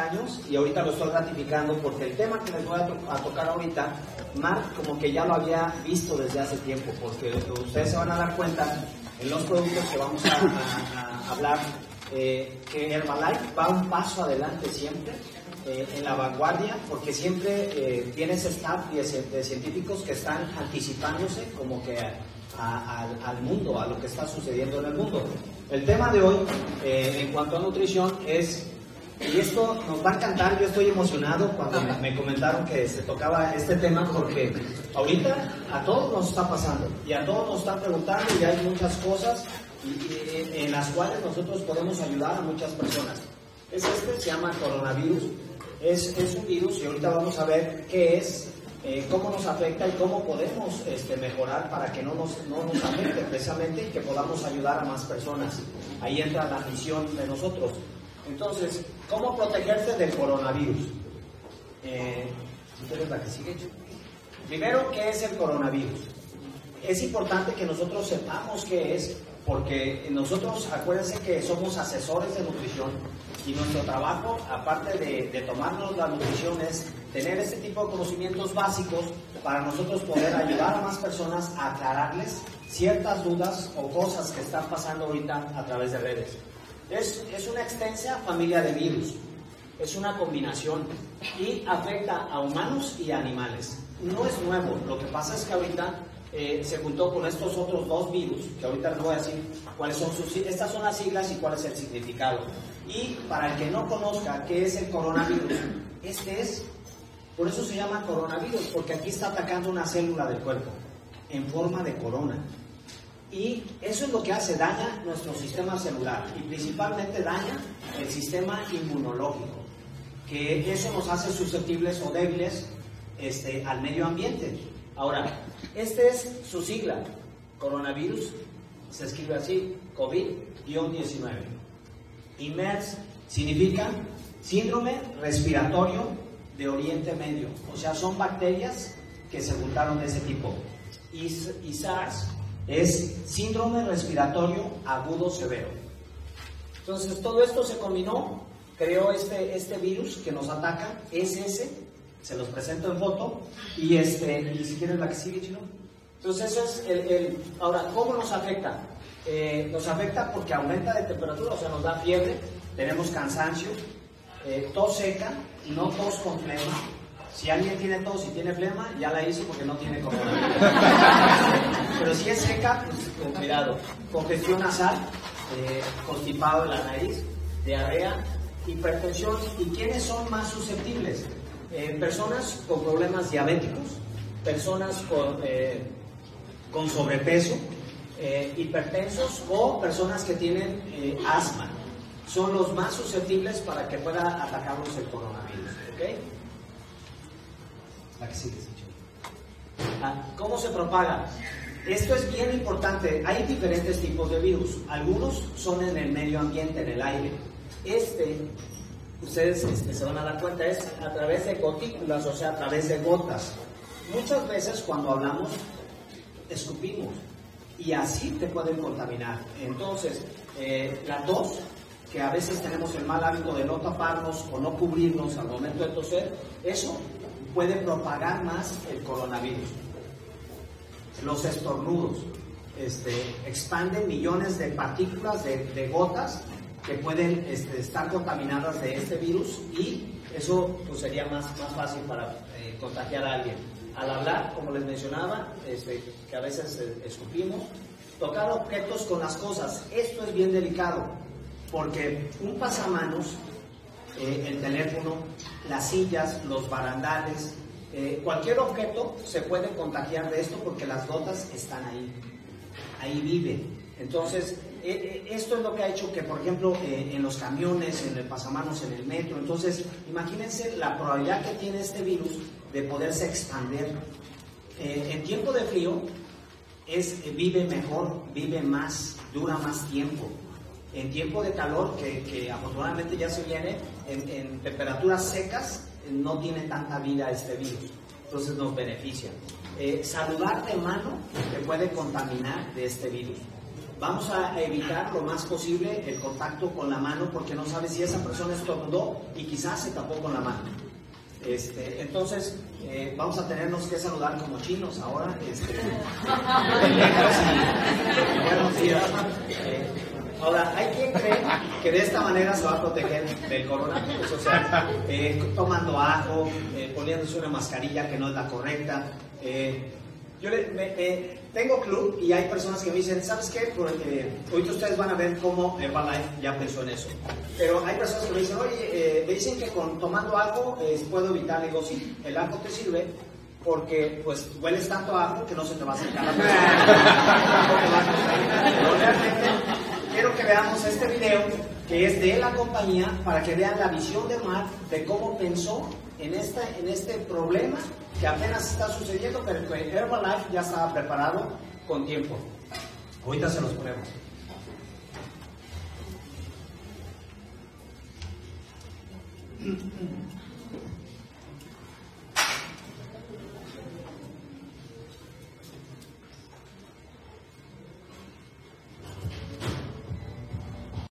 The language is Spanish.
años y ahorita lo estoy ratificando porque el tema que les voy a, to- a tocar ahorita, Mark como que ya lo había visto desde hace tiempo, porque ustedes se van a dar cuenta en los productos que vamos a, a- a hablar eh, que Herbalife va un paso adelante siempre eh, en la vanguardia porque siempre eh, tiene ese staff de, de científicos que están anticipándose como que al mundo, a lo que está sucediendo en el mundo. El tema de hoy eh, en cuanto a nutrición es y esto nos va a encantar, yo estoy emocionado cuando me, me comentaron que se tocaba este tema porque ahorita a todos nos está pasando y a todos nos están preguntando y hay muchas cosas en las cuales nosotros podemos ayudar a muchas personas. Es este, se llama coronavirus, es, es un virus y ahorita vamos a ver qué es, eh, cómo nos afecta y cómo podemos este, mejorar para que no nos, no nos afecte precisamente y que podamos ayudar a más personas. Ahí entra la misión de nosotros. Entonces, ¿cómo protegerse del coronavirus? Eh, la que sigue. Primero, ¿qué es el coronavirus? Es importante que nosotros sepamos qué es, porque nosotros, acuérdense que somos asesores de nutrición y nuestro trabajo, aparte de, de tomarnos la nutrición, es tener este tipo de conocimientos básicos para nosotros poder ayudar a más personas a aclararles ciertas dudas o cosas que están pasando ahorita a través de redes. Es, es una extensa familia de virus, es una combinación y afecta a humanos y animales. No es nuevo, lo que pasa es que ahorita eh, se juntó con estos otros dos virus, que ahorita les voy a decir cuáles son sus, estas son las siglas y cuál es el significado. Y para el que no conozca qué es el coronavirus, este es, por eso se llama coronavirus, porque aquí está atacando una célula del cuerpo en forma de corona. Y eso es lo que hace, daña nuestro sistema celular y principalmente daña el sistema inmunológico, que eso nos hace susceptibles o débiles este, al medio ambiente. Ahora, este es su sigla, coronavirus, se escribe así, COVID-19. Y MERS significa síndrome respiratorio de Oriente Medio, o sea, son bacterias que se juntaron de ese tipo. Y, es síndrome respiratorio agudo severo. Entonces todo esto se combinó, creó este, este virus que nos ataca, es ese, se los presento en foto, y, este, y si quieres la que sigue, chino. Entonces eso es el, el- ahora, ¿cómo nos afecta? Eh, nos afecta porque aumenta de temperatura, o sea, nos da fiebre, tenemos cansancio, eh, tos seca, no tos con flema. Si alguien tiene tos y tiene flema, ya la hizo porque no tiene coronavirus. Pero si es seca, pues con cuidado. Congestión nasal, eh, constipado de la nariz, diarrea, hipertensión. ¿Y quiénes son más susceptibles? Eh, personas con problemas diabéticos, personas con, eh, con sobrepeso, eh, hipertensos o personas que tienen asma. Son los más susceptibles para que pueda atacarnos el coronavirus. ¿ok? La que sigue. Ah, ¿Cómo se propaga? Esto es bien importante. Hay diferentes tipos de virus. Algunos son en el medio ambiente, en el aire. Este, ustedes este, se van a dar cuenta, es a través de gotículas, o sea, a través de gotas. Muchas veces cuando hablamos, escupimos y así te pueden contaminar. Entonces, eh, la tos, que a veces tenemos el mal hábito de no taparnos o no cubrirnos al momento de toser, eso puede propagar más el coronavirus. Los estornudos este, expanden millones de partículas, de, gotas que pueden este, estar contaminadas de este virus y eso pues, sería más, más fácil para eh, contagiar a alguien. Al hablar, como les mencionaba, este, que a veces eh, escupimos, tocar objetos con las cosas, esto es bien delicado, porque un pasamanos, eh, el teléfono, las sillas, los barandales, eh, cualquier objeto se puede contagiar de esto porque las gotas están ahí, ahí viven. Entonces, eh, eh, esto es lo que ha hecho que, por ejemplo, en los camiones, en el pasamanos, en el metro, entonces, imagínense la probabilidad que tiene este virus de poderse expandir. En tiempo de frío, es, vive mejor, vive más, dura más tiempo. En tiempo de calor, que, afortunadamente ya se viene, en, temperaturas secas no tiene tanta vida este virus, entonces nos beneficia. Eh, saludar de mano te puede contaminar de este virus. vamos a evitar lo más posible el contacto con la mano porque no sabes si esa persona estornudó y quizás se tapó con la mano. Este, entonces, eh, vamos a tenernos que saludar como chinos ahora. Este, eh, ahora, hay quien cree que de esta manera se va a proteger del coronavirus, o sea, eh, tomando ajo, poniéndose una mascarilla que no es la correcta. yo le, tengo club y hay personas que me dicen, ¿sabes qué? Porque ahorita ustedes van a ver cómo Herbalife ya pensó en eso. Pero hay personas que me dicen, oye, eh, me dicen que con tomando ajo eh, puedo evitar, digo, sí, el ajo te sirve porque pues hueles tanto a ajo que no se te va a acercar la Pero realmente quiero que veamos este video que es de la compañía para que vean la visión de Mark de cómo pensó en, esta, en este problema que apenas está sucediendo, pero que Herbalife ya estaba preparado con tiempo. Ahorita se los ponemos.